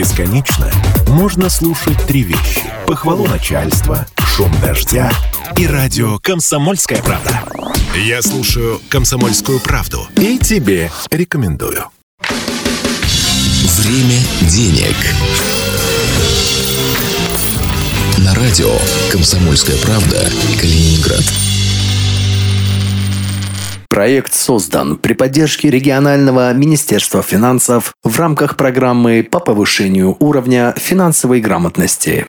Бесконечно можно слушать три вещи. Похвалу начальства, шум дождя и радио «Комсомольская правда». Я слушаю «Комсомольскую правду» и тебе рекомендую. Время денег. На радио «Комсомольская правда» Калининград. Проект создан при поддержке регионального Министерства финансов в рамках программы по повышению уровня финансовой грамотности.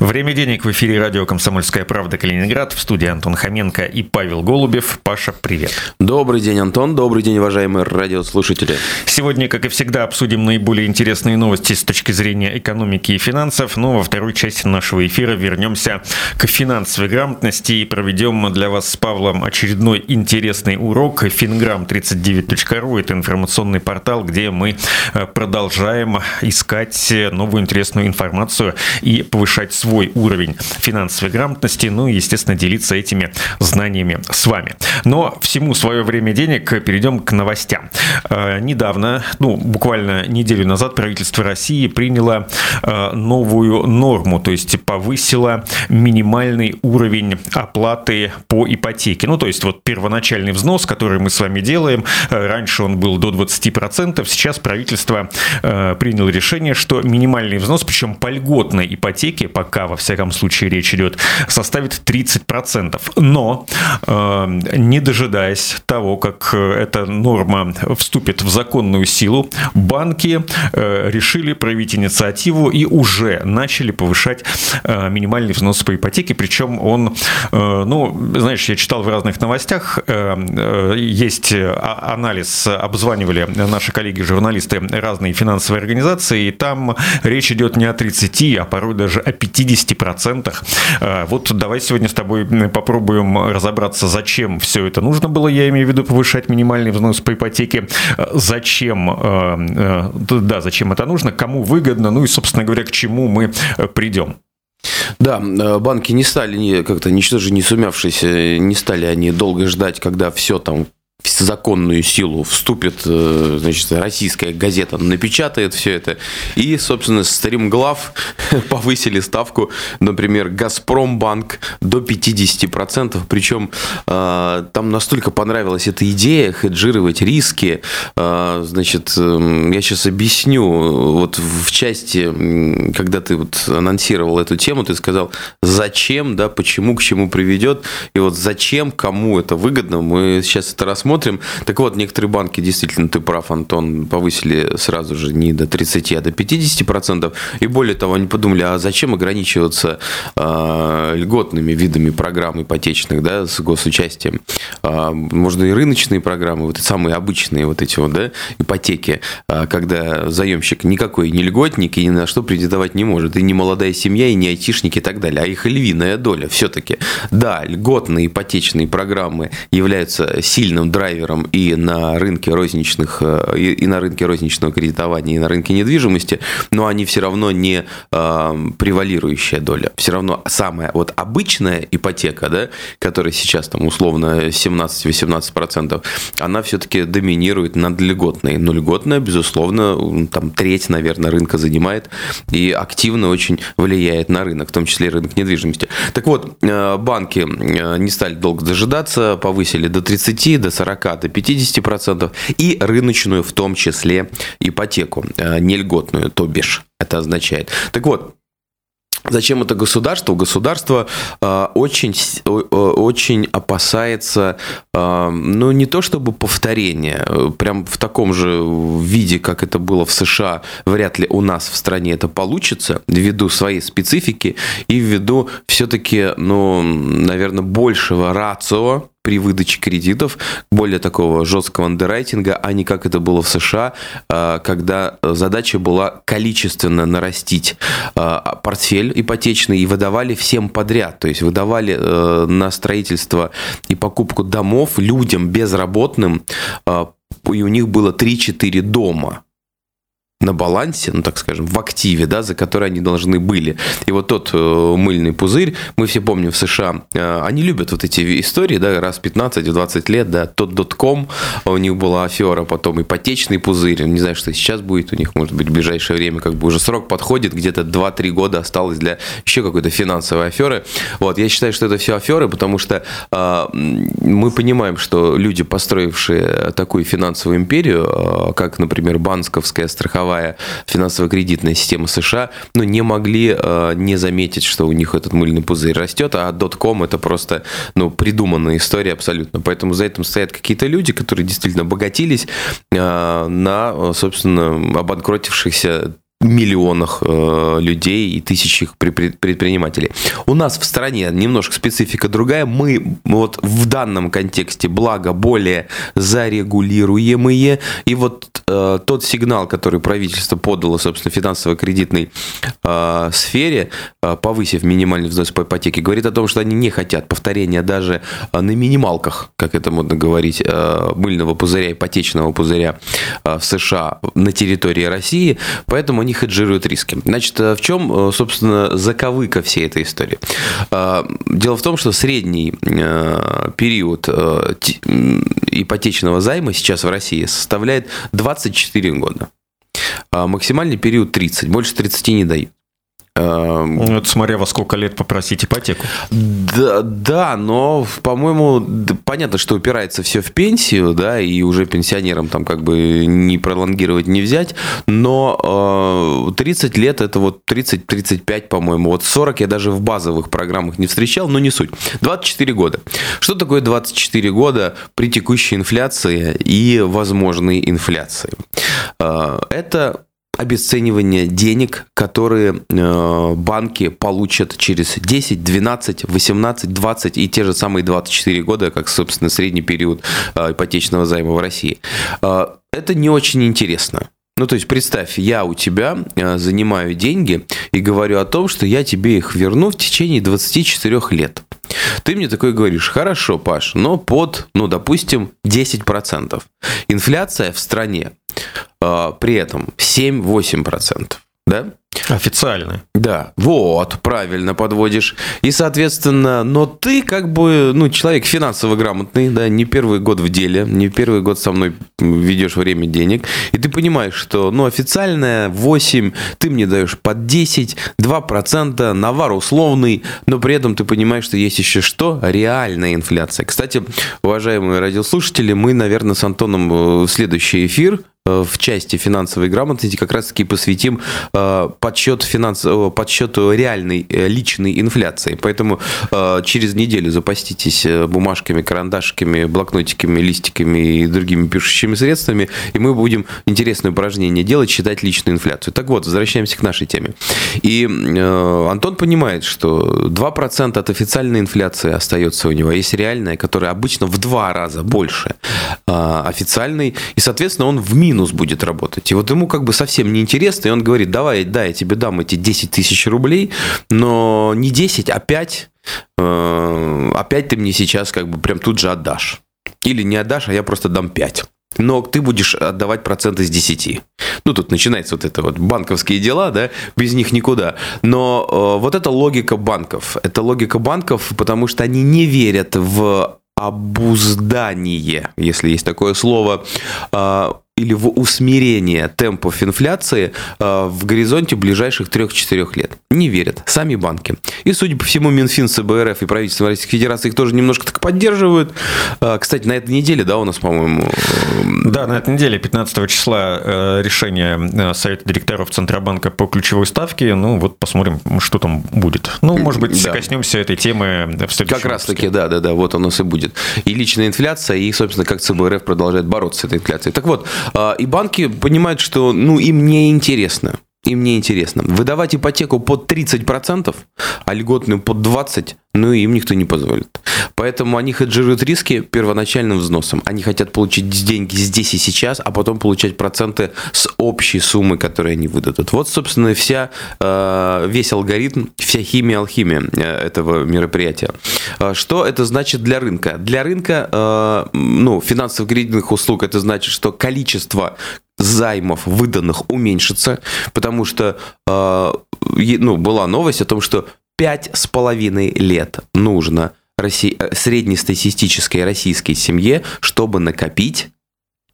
Время денег в эфире радио «Комсомольская правда» Калининград. В студии Антон Хоменко и Павел Голубев. Паша, привет. Добрый день, Антон. Добрый день, уважаемые радиослушатели. Сегодня, как и всегда, обсудим наиболее интересные новости с точки зрения экономики и финансов. Но во второй части нашего эфира вернемся к финансовой грамотности и проведем для вас с Павлом очередной интересный урок. Финграм39.ру – это информационный портал, где мы э, продолжаем искать новую интересную информацию и повышать свой уровень финансовой грамотности, ну и, естественно, делиться этими знаниями с вами. Но всему свое время денег перейдем к новостям. Э, недавно, ну, буквально неделю назад правительство России приняло э, новую норму, то есть повысило минимальный уровень оплаты по ипотеке. Ну, то есть вот первоначальный взнос, который мы с вами делаем, э, раньше он был до 20%, сейчас правительство приняло решение, что минимальный взнос, причем по льготной ипотеке, по пока, во всяком случае, речь идет, составит 30%. Но, э, не дожидаясь того, как эта норма вступит в законную силу, банки э, решили проявить инициативу и уже начали повышать э, минимальный взнос по ипотеке, причем он, ну, знаешь, я читал в разных новостях, есть а, анализ, обзванивали наши коллеги-журналисты разные финансовые организации, и там речь идет не о 30, а порой даже о 50 50%. А, вот давай сегодня с тобой попробуем разобраться, зачем все это нужно было, я имею в виду повышать минимальный взнос по ипотеке, зачем, а, а, да, зачем это нужно, кому выгодно, ну и, собственно говоря, к чему мы придем. Да, банки не стали как-то, ничто же не сумявшиеся, не стали они долго ждать, когда все там в законную силу вступит, э, значит, российская газета напечатает все это. И, собственно, стримглав повысили ставку, например, Газпромбанк до 50%. Причем э, там настолько понравилась эта идея хеджировать риски. Э, значит, я сейчас объясню. Вот в части, когда ты вот анонсировал эту тему, ты сказал, зачем, да, почему, к чему приведет. И вот зачем, кому это выгодно, мы сейчас это рассмотрим посмотрим. Так вот, некоторые банки, действительно, ты прав, Антон, повысили сразу же не до 30, а до 50%. И более того, они подумали, а зачем ограничиваться э, льготными видами программ ипотечных, да, с госучастием? Э, можно и рыночные программы, вот самые обычные вот эти вот, да, ипотеки, э, когда заемщик никакой не льготник и ни на что претендовать не может. И не молодая семья, и не айтишники и так далее. А их львиная доля все-таки. Да, льготные ипотечные программы являются сильным драйвером и на рынке розничных, э, и на рынке розничного кредитования, и на рынке недвижимости, но они все равно не э, превалирующая доля. Все равно самая вот обычная ипотека, да, которая сейчас там условно 17-18%, она все-таки доминирует над льготной. Но льготная, безусловно, там треть, наверное, рынка занимает и активно очень влияет на рынок, в том числе и рынок недвижимости. Так вот, э, банки не стали долго дожидаться, повысили до 30, до 40 40 до 50% и рыночную в том числе ипотеку, э, нельготную, то бишь это означает. Так вот, Зачем это государство? Государство э, очень, э, очень опасается, э, ну, не то чтобы повторения, э, прям в таком же виде, как это было в США, вряд ли у нас в стране это получится, ввиду своей специфики и ввиду все-таки, ну, наверное, большего рацио при выдаче кредитов, более такого жесткого андеррайтинга, а не как это было в США, а, когда задача была количественно нарастить а, портфель ипотечный и выдавали всем подряд. То есть выдавали э, на строительство и покупку домов людям безработным, а, и у них было 3-4 дома на балансе, ну так скажем, в активе, да, за который они должны были. И вот тот э, мыльный пузырь, мы все помним в США, э, они любят вот эти истории, да, раз 15-20 лет, да, тот дотком, у них была афера, потом ипотечный пузырь, не знаю, что сейчас будет у них, может быть, в ближайшее время, как бы уже срок подходит, где-то 2-3 года осталось для еще какой-то финансовой аферы. Вот, я считаю, что это все аферы, потому что э, мы понимаем, что люди, построившие такую финансовую империю, э, как, например, банковская страховая мировая финансово-кредитная система США, ну, не могли э, не заметить, что у них этот мыльный пузырь растет, а .com это просто, ну, придуманная история абсолютно. Поэтому за этим стоят какие-то люди, которые действительно обогатились э, на, собственно, обанкротившихся миллионах э, людей и тысячах предпринимателей. У нас в стране немножко специфика другая. Мы вот в данном контексте, благо, более зарегулируемые. И вот э, тот сигнал, который правительство подало, собственно, финансово-кредитной э, сфере, э, повысив минимальный взнос по ипотеке, говорит о том, что они не хотят повторения даже э, на минималках, как это модно говорить, э, мыльного пузыря, ипотечного пузыря э, в США на территории России. Поэтому они хеджируют риски. Значит, э, в чем, э, собственно, заковыка всей этой истории? Э, дело в том, что средний период ипотечного займа сейчас в России составляет 24 года. А максимальный период 30, больше 30 не дают. Эм, ну, это смотря во сколько лет попросить ипотеку. Да, да но, по-моему, понятно, что упирается все в пенсию, да, и уже пенсионерам там как бы не пролонгировать, не взять, но э, 30 лет это вот 30-35, по-моему, вот 40 я даже в базовых программах не встречал, но не суть. 24 года. Что такое 24 года при текущей инфляции и возможной инфляции? Э, это обесценивание денег, которые э, банки получат через 10, 12, 18, 20 и те же самые 24 года, как, собственно, средний период э, ипотечного займа в России. Э, это не очень интересно. Ну, то есть, представь, я у тебя занимаю деньги и говорю о том, что я тебе их верну в течение 24 лет. Ты мне такой говоришь, хорошо, Паш, но под, ну, допустим, 10%. Инфляция в стране при этом 7-8%. Да? Официально. Да, вот, правильно подводишь. И, соответственно, но ты как бы, ну, человек финансово грамотный, да, не первый год в деле, не первый год со мной ведешь время денег, и ты понимаешь, что, ну, официальная 8, ты мне даешь под 10, 2%, навар условный, но при этом ты понимаешь, что есть еще что? Реальная инфляция. Кстати, уважаемые радиослушатели, мы, наверное, с Антоном э, следующий эфир в части финансовой грамотности как раз-таки посвятим э, подсчет, финанс... Э, подсчету реальной личной инфляции. Поэтому через неделю запаститесь бумажками, карандашиками, блокнотиками, листиками и другими пишущими средствами, и мы будем интересное упражнение делать, считать личную инфляцию. Так вот, возвращаемся к нашей теме. И Антон понимает, что 2% от официальной инфляции остается у него, есть реальная, которая обычно в два раза больше официальной, и, соответственно, он в минус минус будет работать. И вот ему как бы совсем не интересно, и он говорит, давай, да, я тебе дам эти 10 тысяч рублей, но не 10, а 5, э, опять ты мне сейчас как бы прям тут же отдашь. Или не отдашь, а я просто дам 5 но ты будешь отдавать проценты с 10. Ну, тут начинается вот это вот банковские дела, да, без них никуда. Но э, вот это логика банков. Это логика банков, потому что они не верят в обуздание, если есть такое слово, э, или в усмирение темпов инфляции э, в горизонте ближайших 3-4 лет. Не верят. Сами банки. И, судя по всему, Минфин, ЦБРФ и правительство Российской Федерации их тоже немножко так поддерживают. Э, кстати, на этой неделе, да, у нас, по-моему... Э, да, на этой неделе, 15 числа, решение Совета директоров Центробанка по ключевой ставке. Ну, вот посмотрим, что там будет. Ну, может быть, да. коснемся этой темы в следующем Как раз-таки, да-да-да, вот оно и будет. И личная инфляция, и, собственно, как ЦБРФ продолжает бороться с этой инфляцией. Так вот, и банки понимают, что ну, им не интересно. Им не интересно. Выдавать ипотеку под 30%, а льготную под 20%, ну, им никто не позволит. Поэтому они хеджируют риски первоначальным взносом. Они хотят получить деньги здесь и сейчас, а потом получать проценты с общей суммы, которую они выдадут. Вот, собственно, вся, э, весь алгоритм, вся химия, алхимия э, этого мероприятия. Э, что это значит для рынка? Для рынка, ну, финансово-кредитных услуг это значит, что количество займов, выданных, уменьшится, потому что ну, была новость о том, что пять с половиной лет нужно Росси... среднестатистической российской семье, чтобы накопить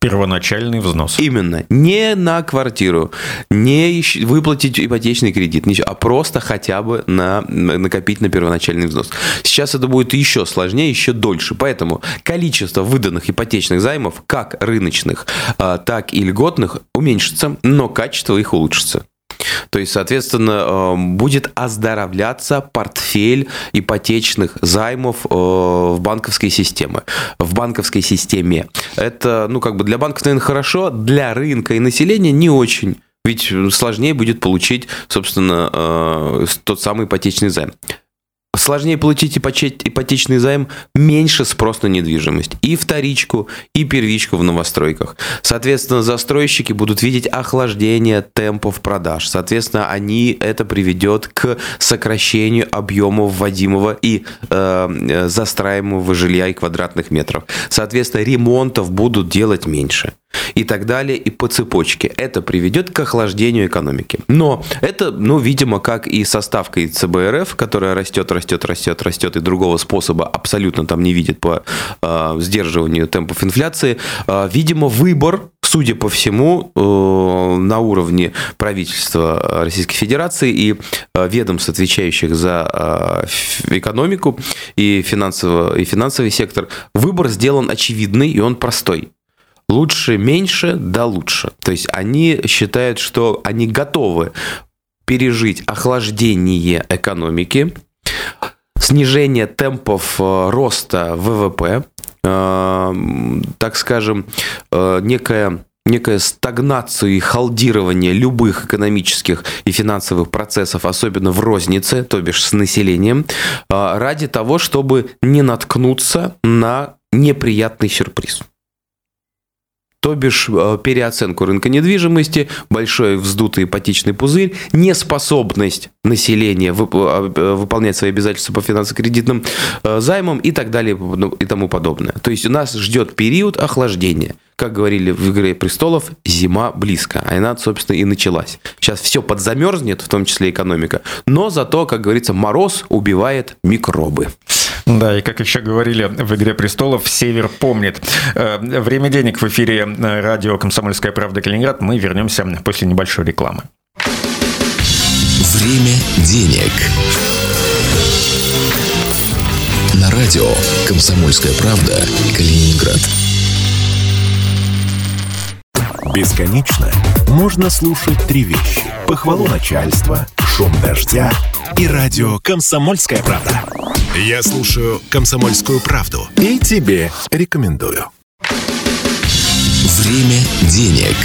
Первоначальный взнос. Именно. Не на квартиру, не выплатить ипотечный кредит, а просто хотя бы на, накопить на первоначальный взнос. Сейчас это будет еще сложнее, еще дольше. Поэтому количество выданных ипотечных займов, как рыночных, а, так и льготных, уменьшится, но качество их улучшится. То есть, соответственно, э, будет оздоровляться портфель ипотечных займов э, в банковской системе. В банковской системе. Это, ну, как бы для банков, наверное, хорошо, для рынка и населения не очень. Ведь сложнее будет получить, собственно, э, тот самый ипотечный займ. Сложнее получить ипотечный займ, меньше спрос на недвижимость. И вторичку, и первичку в новостройках. Соответственно, застройщики будут видеть охлаждение темпов продаж. Соответственно, они это приведет к сокращению объема вводимого и э, застраиваемого жилья и квадратных метров. Соответственно, ремонтов будут делать меньше и так далее, и по цепочке. Это приведет к охлаждению экономики. Но это, ну, видимо, как и со ставкой ЦБРФ, которая растет, растет, растет, растет, и другого способа абсолютно там не видит по э, сдерживанию темпов инфляции. Э, видимо, выбор судя по всему, э, на уровне правительства Российской Федерации и э, ведомств, отвечающих за экономику и, финансово, и финансовый сектор, выбор сделан очевидный, и он простой лучше меньше, да лучше. То есть они считают, что они готовы пережить охлаждение экономики, снижение темпов э, роста ВВП, э, так скажем, э, некая некая стагнацию и халдирование любых экономических и финансовых процессов, особенно в рознице, то бишь с населением, ради того, чтобы не наткнуться на неприятный сюрприз то бишь э, переоценку рынка недвижимости, большой вздутый ипотечный пузырь, неспособность населения э, э, выполнять свои обязательства по финансово-кредитным займам и так далее ну, и тому подобное. То есть у нас ждет период охлаждения. Как говорили в «Игре престолов», зима близко, а она, собственно, и началась. Сейчас все подзамерзнет, в том числе экономика, но зато, как говорится, мороз убивает микробы. Да, и как еще говорили в «Игре престолов», «Север помнит». Э, время денег в эфире э, радио «Комсомольская правда. Калининград». Мы вернемся после небольшой рекламы. Время денег. На радио «Комсомольская правда. Калининград». Бесконечно можно слушать три вещи. Похвалу начальства, шум дождя и радио «Комсомольская правда». Я слушаю «Комсомольскую правду» и тебе рекомендую. Время денег.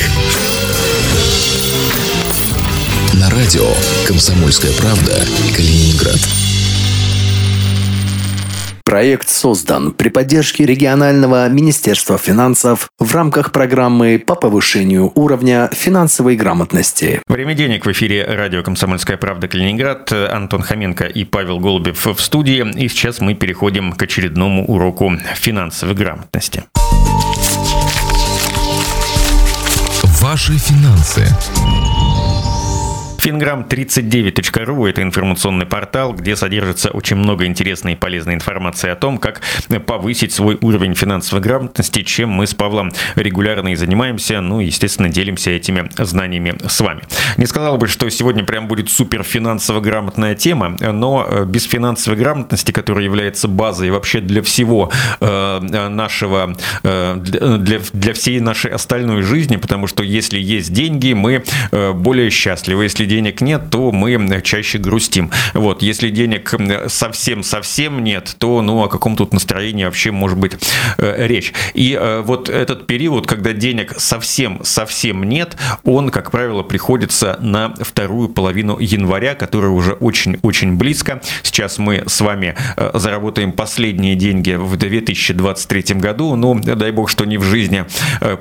На радио «Комсомольская правда» Калининград. Проект создан при поддержке регионального Министерства финансов в рамках программы по повышению уровня финансовой грамотности. Время денег в эфире радио «Комсомольская правда. Калининград». Антон Хоменко и Павел Голубев в студии. И сейчас мы переходим к очередному уроку финансовой грамотности. Ваши финансы. Финграм39.ру – это информационный портал, где содержится очень много интересной и полезной информации о том, как повысить свой уровень финансовой грамотности, чем мы с Павлом регулярно и занимаемся, ну, естественно, делимся этими знаниями с вами. Не сказал бы, что сегодня прям будет супер финансово грамотная тема, но э, без финансовой грамотности, которая является базой вообще для всего э, нашего, э, для, для всей нашей остальной жизни, потому что если есть деньги, мы более счастливы, если денег нет, то мы чаще грустим. Вот, если денег совсем-совсем нет, то, ну, о каком тут настроении вообще может быть э, речь. И э, вот этот период, когда денег совсем-совсем нет, он, как правило, приходится на вторую половину января, которая уже очень-очень близко. Сейчас мы с вами э, заработаем последние деньги в 2023 году. Ну, дай бог, что не в жизни.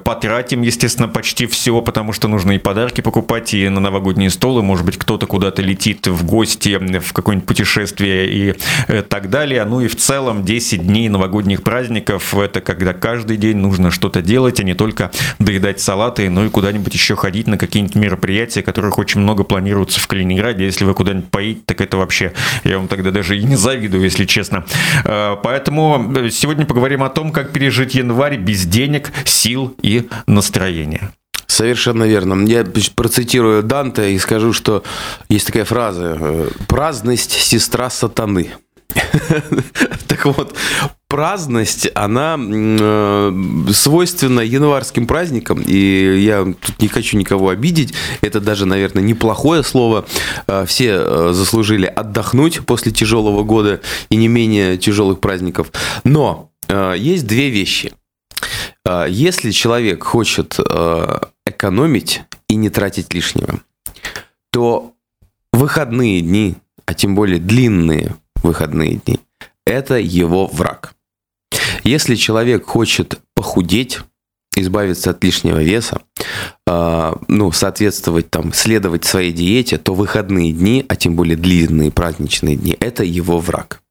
Потратим, естественно, почти все, потому что нужно и подарки покупать, и на новогодние столы может быть, кто-то куда-то летит в гости, в какое-нибудь путешествие и э, так далее. Ну и в целом 10 дней новогодних праздников – это когда каждый день нужно что-то делать, а не только доедать салаты, но и куда-нибудь еще ходить на какие-нибудь мероприятия, которых очень много планируется в Калининграде. Если вы куда-нибудь поедете, так это вообще, я вам тогда даже и не завидую, если честно. Э, поэтому сегодня поговорим о том, как пережить январь без денег, сил и настроения. Совершенно верно. Я процитирую Данте и скажу, что есть такая фраза э, «праздность – сестра сатаны». Так вот, праздность, она э, свойственна январским праздникам, и я тут не хочу никого обидеть, это даже, наверное, неплохое слово. Э, все заслужили отдохнуть после тяжелого года и не менее тяжелых праздников. Но есть две вещи. Если человек хочет экономить и не тратить лишнего, то выходные дни, а тем более длинные выходные дни, это его враг. Если человек хочет похудеть, избавиться от лишнего веса, э, ну, соответствовать там, следовать своей диете, то выходные дни, а тем более длинные праздничные дни, это его враг.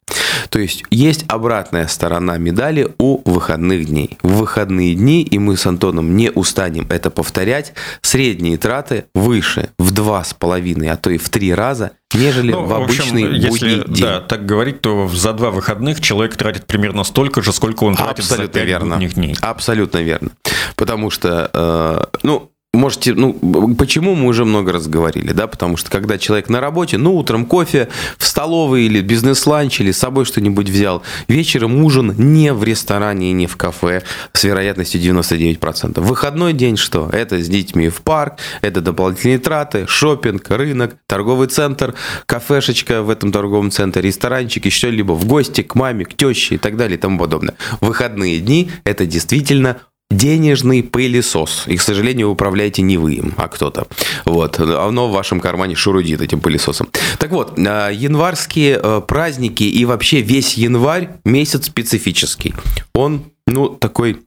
То есть есть обратная сторона медали у выходных дней. В выходные дни, и мы с Антоном не устанем это повторять, средние траты выше в два с половиной, а то и в три раза, нежели ну, в обычный в общем, будний если, день. Да, так говорить, то за два выходных человек тратит примерно столько же, сколько он тратит Абсолютно за пять верно. дней. Абсолютно верно. Потому что, э, ну, можете, ну, почему мы уже много раз говорили, да, потому что когда человек на работе, ну, утром кофе в столовой или бизнес-ланч или с собой что-нибудь взял, вечером ужин не в ресторане и не в кафе с вероятностью 99%. Выходной день что? Это с детьми в парк, это дополнительные траты, шопинг, рынок, торговый центр, кафешечка в этом торговом центре, ресторанчик, еще либо в гости к маме, к теще и так далее и тому подобное. Выходные дни – это действительно денежный пылесос. И, к сожалению, управляете не вы им, а кто-то. Вот. Оно в вашем кармане шурудит этим пылесосом. Так вот, а, январские э, праздники и вообще весь январь месяц специфический. Он, ну, такой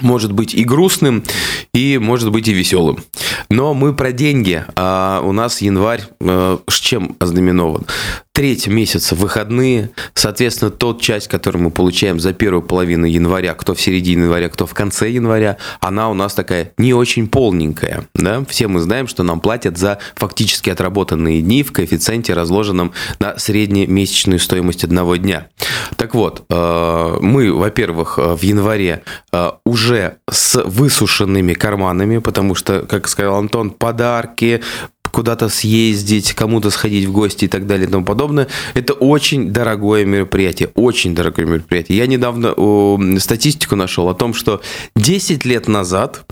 может быть и грустным, и может быть и веселым. Но мы про деньги. А у нас январь э, с чем ознаменован? Треть месяца выходные, соответственно, тот часть, которую мы получаем за первую половину января, кто в середине января, кто в конце января, она у нас такая не очень полненькая. Да? Все мы знаем, что нам платят за фактически отработанные дни в коэффициенте, разложенном на среднемесячную стоимость одного дня. Так вот, э, мы, во-первых, э, в январе уже с высушенными карманами, потому что, как сказал Антон, подарки, куда-то съездить, кому-то сходить в гости и так далее и тому подобное. Это очень дорогое мероприятие, очень дорогое мероприятие. Я недавно статистику нашел о том, что 10 лет назад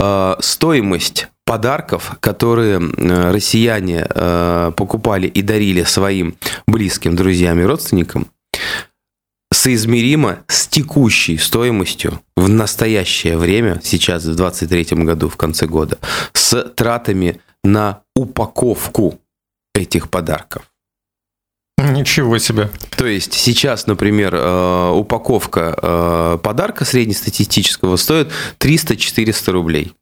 э, стоимость подарков, которые россияне э, покупали и дарили своим близким, друзьям и родственникам, соизмеримо с текущей стоимостью в настоящее время, сейчас в 2023 году, в конце года, с тратами на упаковку этих подарков. Ничего себе. То есть сейчас, например, э, упаковка э, подарка среднестатистического стоит 300-400 рублей.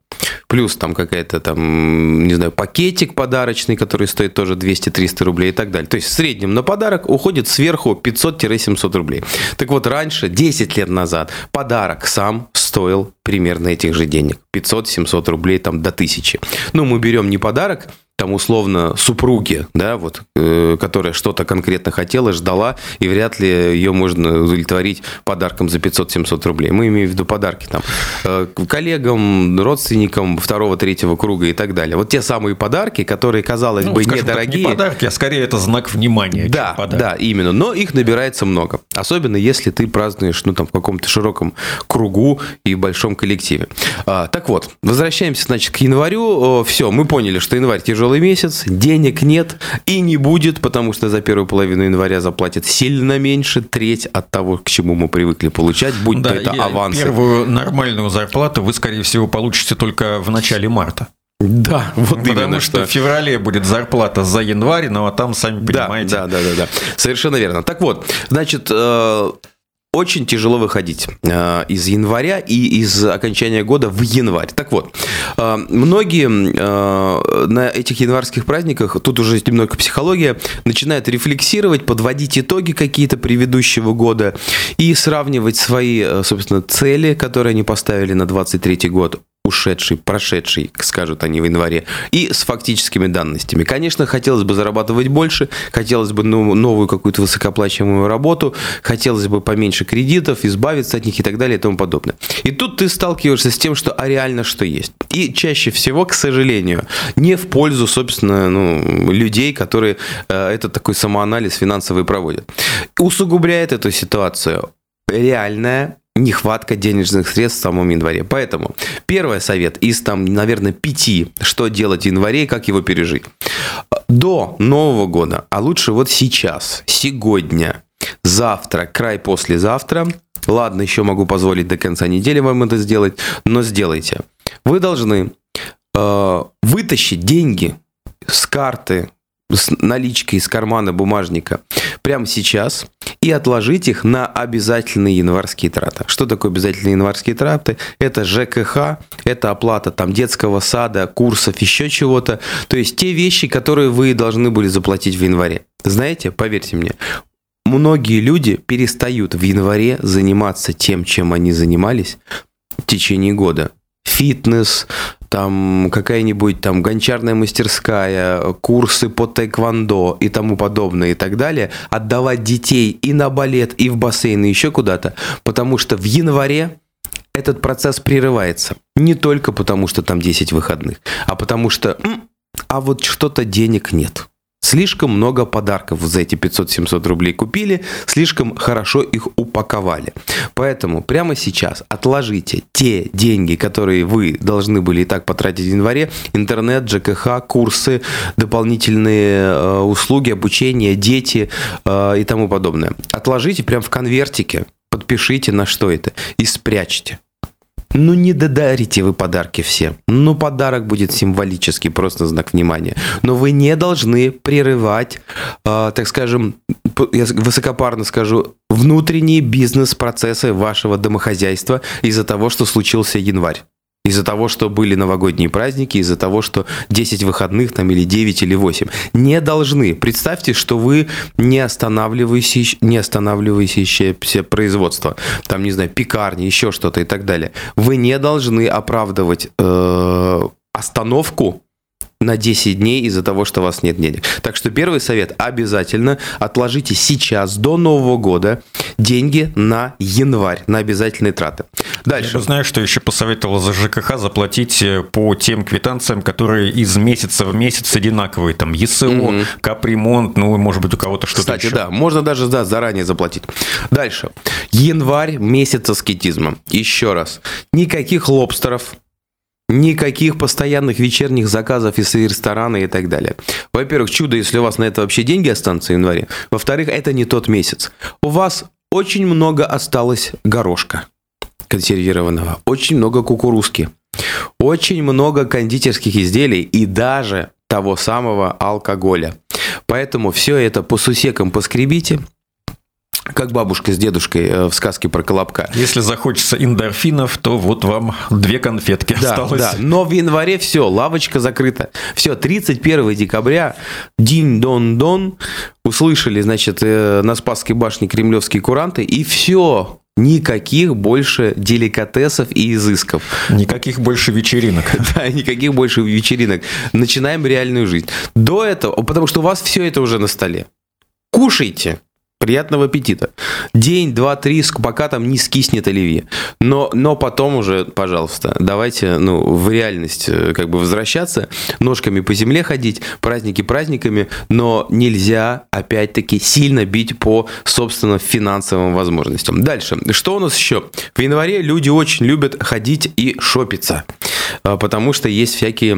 Плюс там какая-то там, не знаю, пакетик подарочный, который стоит тоже 200-300 рублей и так далее. То есть в среднем на подарок уходит сверху 500-700 рублей. Так вот, раньше, 10 лет назад, подарок сам стоил примерно этих же денег. 500-700 рублей там до 1000. Ну, мы берем не подарок, там условно супруги, да, вот, э, которая что-то конкретно хотела, ждала, и вряд ли ее можно удовлетворить подарком за 500-700 рублей. Мы имеем в виду подарки там э, коллегам, родственникам второго, третьего круга и так далее. Вот те самые подарки, которые, казалось ну, бы, недорогие. Так, не подарки, а скорее это знак внимания. Да, да, именно. Но их набирается много. Особенно если ты празднуешь, ну, там, в каком-то широком кругу и большом коллективе. А, так вот, возвращаемся, значит, к январю. Все, мы поняли, что январь тяжелый тяжелый месяц, денег нет и не будет, потому что за первую половину января заплатят сильно меньше, треть от того, к чему мы привыкли получать, будь да, то это авансы. Первую нормальную зарплату вы, скорее всего, получите только в начале марта. Да, вот Потому именно, что, что в феврале будет зарплата за январь, но ну, а там, сами понимаете. Да, да, да, да, да. Совершенно верно. Так вот, значит, э, очень тяжело выходить э, из января и из окончания года в январь. Так вот, э, многие э, на этих январских праздниках, тут уже немного психология, начинают рефлексировать, подводить итоги какие-то предыдущего года и сравнивать свои, собственно, цели, которые они поставили на 23 год ушедший, прошедший, скажут они в январе, и с фактическими данностями. Конечно, хотелось бы зарабатывать больше, хотелось бы новую какую-то высокоплачиваемую работу, хотелось бы поменьше кредитов, избавиться от них и так далее и тому подобное. И тут ты сталкиваешься с тем, что а реально что есть. И чаще всего, к сожалению, не в пользу, собственно, ну, людей, которые э, этот такой самоанализ финансовый проводят. Усугубляет эту ситуацию реальная нехватка денежных средств в самом январе. Поэтому первый совет из там, наверное, пяти, что делать в январе и как его пережить. До Нового года, а лучше вот сейчас, сегодня, завтра, край послезавтра, ладно, еще могу позволить до конца недели вам это сделать, но сделайте. Вы должны э, вытащить деньги с карты, с наличкой из кармана бумажника прямо сейчас и отложить их на обязательные январские траты. Что такое обязательные январские траты? Это ЖКХ, это оплата там детского сада, курсов, еще чего-то. То есть те вещи, которые вы должны были заплатить в январе. Знаете, поверьте мне, многие люди перестают в январе заниматься тем, чем они занимались в течение года. Фитнес, там какая-нибудь там гончарная мастерская, курсы по тэквондо и тому подобное и так далее, отдавать детей и на балет, и в бассейн, и еще куда-то, потому что в январе этот процесс прерывается. Не только потому, что там 10 выходных, а потому что, а вот что-то денег нет. Слишком много подарков за эти 500-700 рублей купили, слишком хорошо их упаковали. Поэтому прямо сейчас отложите те деньги, которые вы должны были и так потратить в январе. Интернет, ЖКХ, курсы, дополнительные э, услуги, обучение, дети э, и тому подобное. Отложите прямо в конвертике, подпишите на что это и спрячьте. Ну, не додарите вы подарки все. Ну, подарок будет символический, просто знак внимания. Но вы не должны прерывать, э, так скажем, я высокопарно скажу, внутренние бизнес-процессы вашего домохозяйства из-за того, что случился январь. Из-за того, что были новогодние праздники, из-за того, что 10 выходных там или 9 или 8. Не должны. Представьте, что вы не останавливающееся, не останавливающееся производство. Там, не знаю, пекарни, еще что-то и так далее. Вы не должны оправдывать э, остановку на 10 дней из-за того, что у вас нет денег. Так что первый совет – обязательно отложите сейчас, до Нового года, деньги на январь, на обязательные траты. Дальше. Я знаю, что еще посоветовал за ЖКХ заплатить э, по тем квитанциям, которые из месяца в месяц одинаковые. Там ЕСО, угу. капремонт, ну, может быть, у кого-то что-то Кстати, еще. да, можно даже да, заранее заплатить. Дальше. Январь – месяц аскетизма. Еще раз. Никаких лобстеров, Никаких постоянных вечерних заказов из ресторана и так далее. Во-первых, чудо, если у вас на это вообще деньги останутся в январе. Во-вторых, это не тот месяц. У вас очень много осталось горошка консервированного, очень много кукурузки, очень много кондитерских изделий и даже того самого алкоголя. Поэтому все это по сусекам поскребите, как бабушка с дедушкой э, в сказке про Колобка. Если захочется эндорфинов, то вот вам две конфетки да, осталось. Да, но в январе все, лавочка закрыта. Все, 31 декабря, дин-дон-дон, услышали, значит, э, на Спасской башне кремлевские куранты, и все, Никаких больше деликатесов и изысков. Никаких больше вечеринок. Да, никаких больше вечеринок. Начинаем реальную жизнь. До этого, потому что у вас все это уже на столе. Кушайте. Приятного аппетита. День, два, три, пока там не скиснет оливье. Но, но потом уже, пожалуйста, давайте ну, в реальность э, как бы возвращаться, ножками по земле ходить, праздники праздниками, но нельзя, опять-таки, сильно бить по, собственно, финансовым возможностям. Дальше. Что у нас еще? В январе люди очень любят ходить и шопиться, потому что есть всякие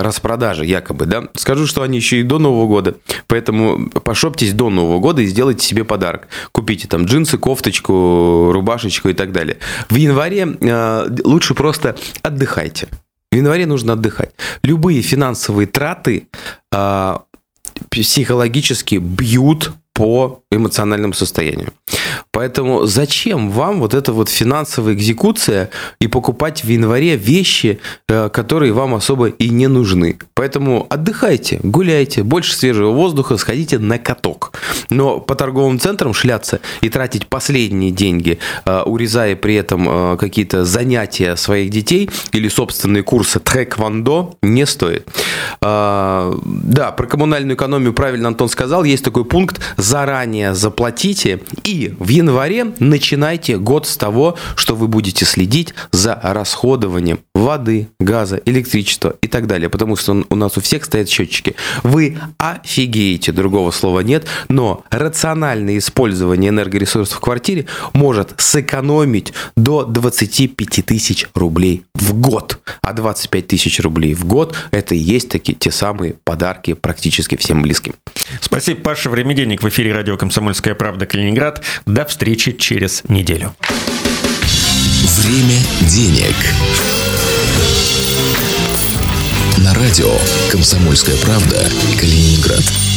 распродажи, якобы, да. Скажу, что они еще и до Нового года, поэтому пошоптесь до Нового года и сделайте себе подарок. Купите там джинсы, кофточку, рубашечку и так далее. В январе э, лучше просто отдыхайте. В январе нужно отдыхать. Любые финансовые траты э, психологически бьют по эмоциональному состоянию. Поэтому зачем вам вот эта вот финансовая экзекуция и покупать в январе вещи, э, которые вам особо и не нужны? Поэтому отдыхайте, гуляйте, больше свежего воздуха, сходите на каток. Но по торговым центрам шляться и тратить последние деньги, э, урезая при этом э, какие-то занятия своих детей или собственные курсы тхэквондо, не стоит. Да, про коммунальную экономию правильно Антон сказал. Есть такой пункт «заранее заплатите» и в январе начинайте год с того, что вы будете следить за расходованием воды, газа, электричества и так далее. Потому что у нас у всех стоят счетчики. Вы офигеете, другого слова нет, но рациональное использование энергоресурсов в квартире может сэкономить до 25 тысяч рублей в год. А 25 тысяч рублей в год – это и есть такие те самые подарки практически всем близким. Спасибо, Паша. Время денег в эфире радио «Комсомольская правда» Калининград. До встречи через неделю. Время денег. На радио «Комсомольская правда» Калининград.